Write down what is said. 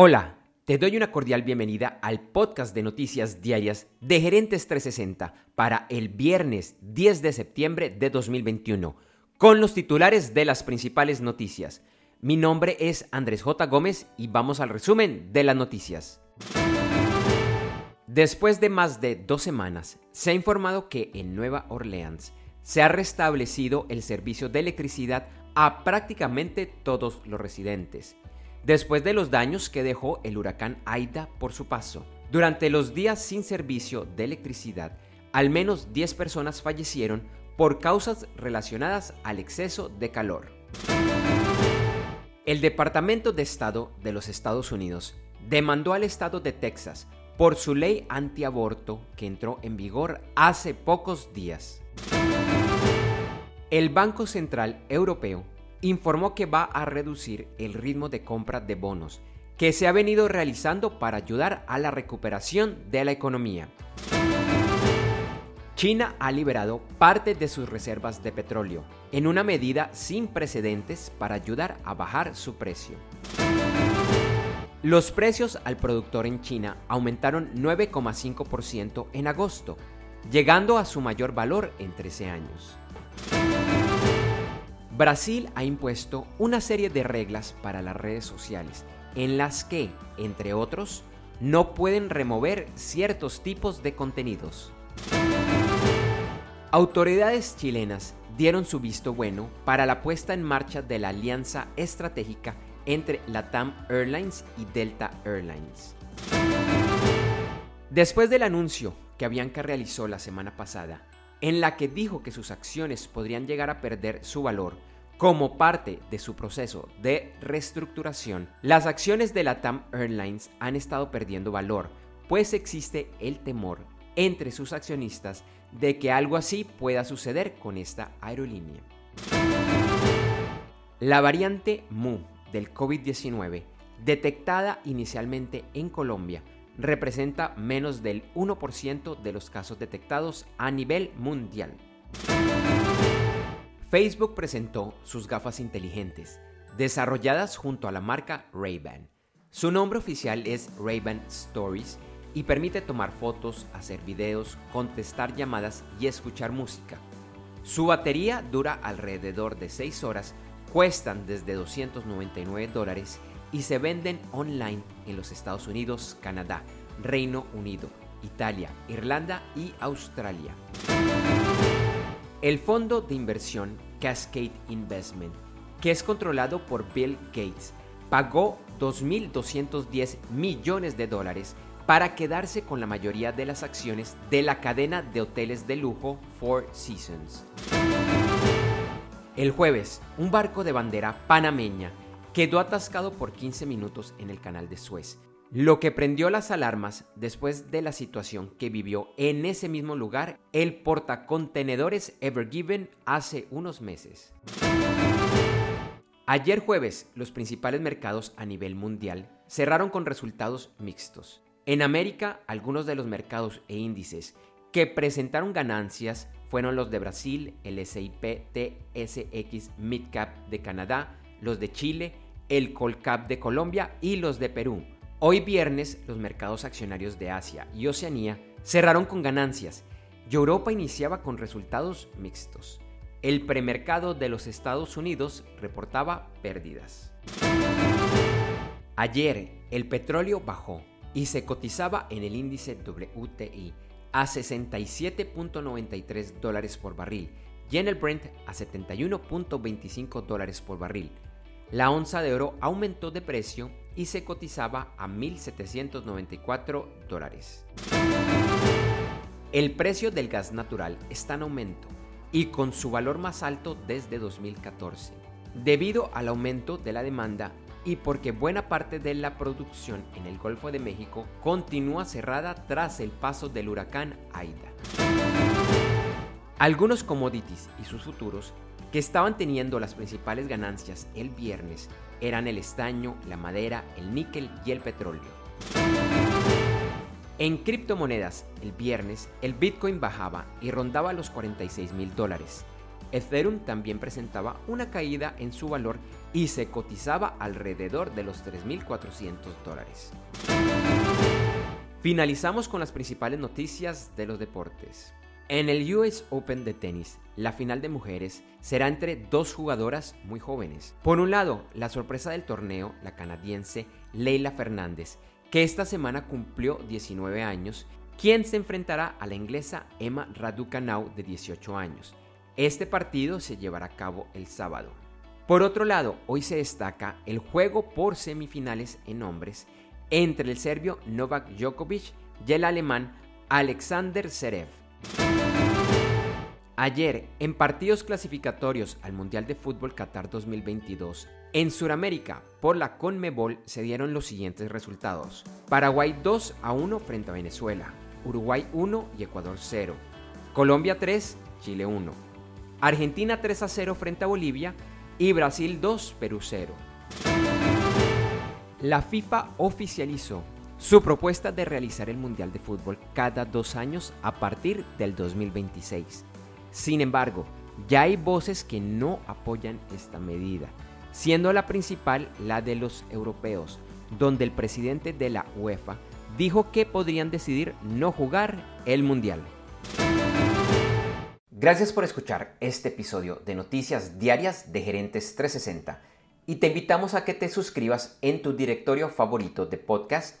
Hola, te doy una cordial bienvenida al podcast de noticias diarias de Gerentes 360 para el viernes 10 de septiembre de 2021, con los titulares de las principales noticias. Mi nombre es Andrés J. Gómez y vamos al resumen de las noticias. Después de más de dos semanas, se ha informado que en Nueva Orleans se ha restablecido el servicio de electricidad a prácticamente todos los residentes después de los daños que dejó el huracán Aida por su paso. Durante los días sin servicio de electricidad, al menos 10 personas fallecieron por causas relacionadas al exceso de calor. El Departamento de Estado de los Estados Unidos demandó al estado de Texas por su ley antiaborto que entró en vigor hace pocos días. El Banco Central Europeo informó que va a reducir el ritmo de compra de bonos que se ha venido realizando para ayudar a la recuperación de la economía. China ha liberado parte de sus reservas de petróleo, en una medida sin precedentes para ayudar a bajar su precio. Los precios al productor en China aumentaron 9,5% en agosto, llegando a su mayor valor en 13 años. Brasil ha impuesto una serie de reglas para las redes sociales en las que, entre otros, no pueden remover ciertos tipos de contenidos. Autoridades chilenas dieron su visto bueno para la puesta en marcha de la alianza estratégica entre Latam Airlines y Delta Airlines. Después del anuncio que Avianca realizó la semana pasada en la que dijo que sus acciones podrían llegar a perder su valor como parte de su proceso de reestructuración, las acciones de la TAM Airlines han estado perdiendo valor, pues existe el temor entre sus accionistas de que algo así pueda suceder con esta aerolínea. La variante MU del COVID-19, detectada inicialmente en Colombia, representa menos del 1% de los casos detectados a nivel mundial. Facebook presentó sus gafas inteligentes, desarrolladas junto a la marca Ray-Ban. Su nombre oficial es Ray-Ban Stories y permite tomar fotos, hacer videos, contestar llamadas y escuchar música. Su batería dura alrededor de 6 horas, cuestan desde 299 dólares y se venden online en los Estados Unidos, Canadá, Reino Unido, Italia, Irlanda y Australia. El fondo de inversión Cascade Investment, que es controlado por Bill Gates, pagó 2.210 millones de dólares para quedarse con la mayoría de las acciones de la cadena de hoteles de lujo Four Seasons. El jueves, un barco de bandera panameña quedó atascado por 15 minutos en el canal de Suez, lo que prendió las alarmas después de la situación que vivió en ese mismo lugar el portacontenedores Ever Given hace unos meses. Ayer jueves, los principales mercados a nivel mundial cerraron con resultados mixtos. En América, algunos de los mercados e índices que presentaron ganancias fueron los de Brasil, el SIP TSX Midcap de Canadá, los de Chile, el Colcap de Colombia y los de Perú. Hoy viernes los mercados accionarios de Asia y Oceanía cerraron con ganancias y Europa iniciaba con resultados mixtos. El premercado de los Estados Unidos reportaba pérdidas. Ayer el petróleo bajó y se cotizaba en el índice WTI a 67.93 dólares por barril y en el Brent a 71.25 dólares por barril. La onza de oro aumentó de precio y se cotizaba a 1.794 dólares. El precio del gas natural está en aumento y con su valor más alto desde 2014, debido al aumento de la demanda y porque buena parte de la producción en el Golfo de México continúa cerrada tras el paso del huracán Aida. Algunos commodities y sus futuros que estaban teniendo las principales ganancias el viernes eran el estaño, la madera, el níquel y el petróleo. En criptomonedas, el viernes, el Bitcoin bajaba y rondaba los 46 mil dólares. Ethereum también presentaba una caída en su valor y se cotizaba alrededor de los 3.400 dólares. Finalizamos con las principales noticias de los deportes. En el US Open de tenis, la final de mujeres será entre dos jugadoras muy jóvenes. Por un lado, la sorpresa del torneo, la canadiense Leila Fernández, que esta semana cumplió 19 años, quien se enfrentará a la inglesa Emma Raducanu de 18 años. Este partido se llevará a cabo el sábado. Por otro lado, hoy se destaca el juego por semifinales en hombres entre el serbio Novak Djokovic y el alemán Alexander Zverev. Ayer, en partidos clasificatorios al Mundial de Fútbol Qatar 2022, en Sudamérica, por la CONMEBOL se dieron los siguientes resultados. Paraguay 2 a 1 frente a Venezuela, Uruguay 1 y Ecuador 0, Colombia 3, Chile 1, Argentina 3 a 0 frente a Bolivia y Brasil 2, Perú 0. La FIFA oficializó su propuesta de realizar el Mundial de Fútbol cada dos años a partir del 2026. Sin embargo, ya hay voces que no apoyan esta medida, siendo la principal la de los europeos, donde el presidente de la UEFA dijo que podrían decidir no jugar el Mundial. Gracias por escuchar este episodio de Noticias Diarias de Gerentes 360 y te invitamos a que te suscribas en tu directorio favorito de podcast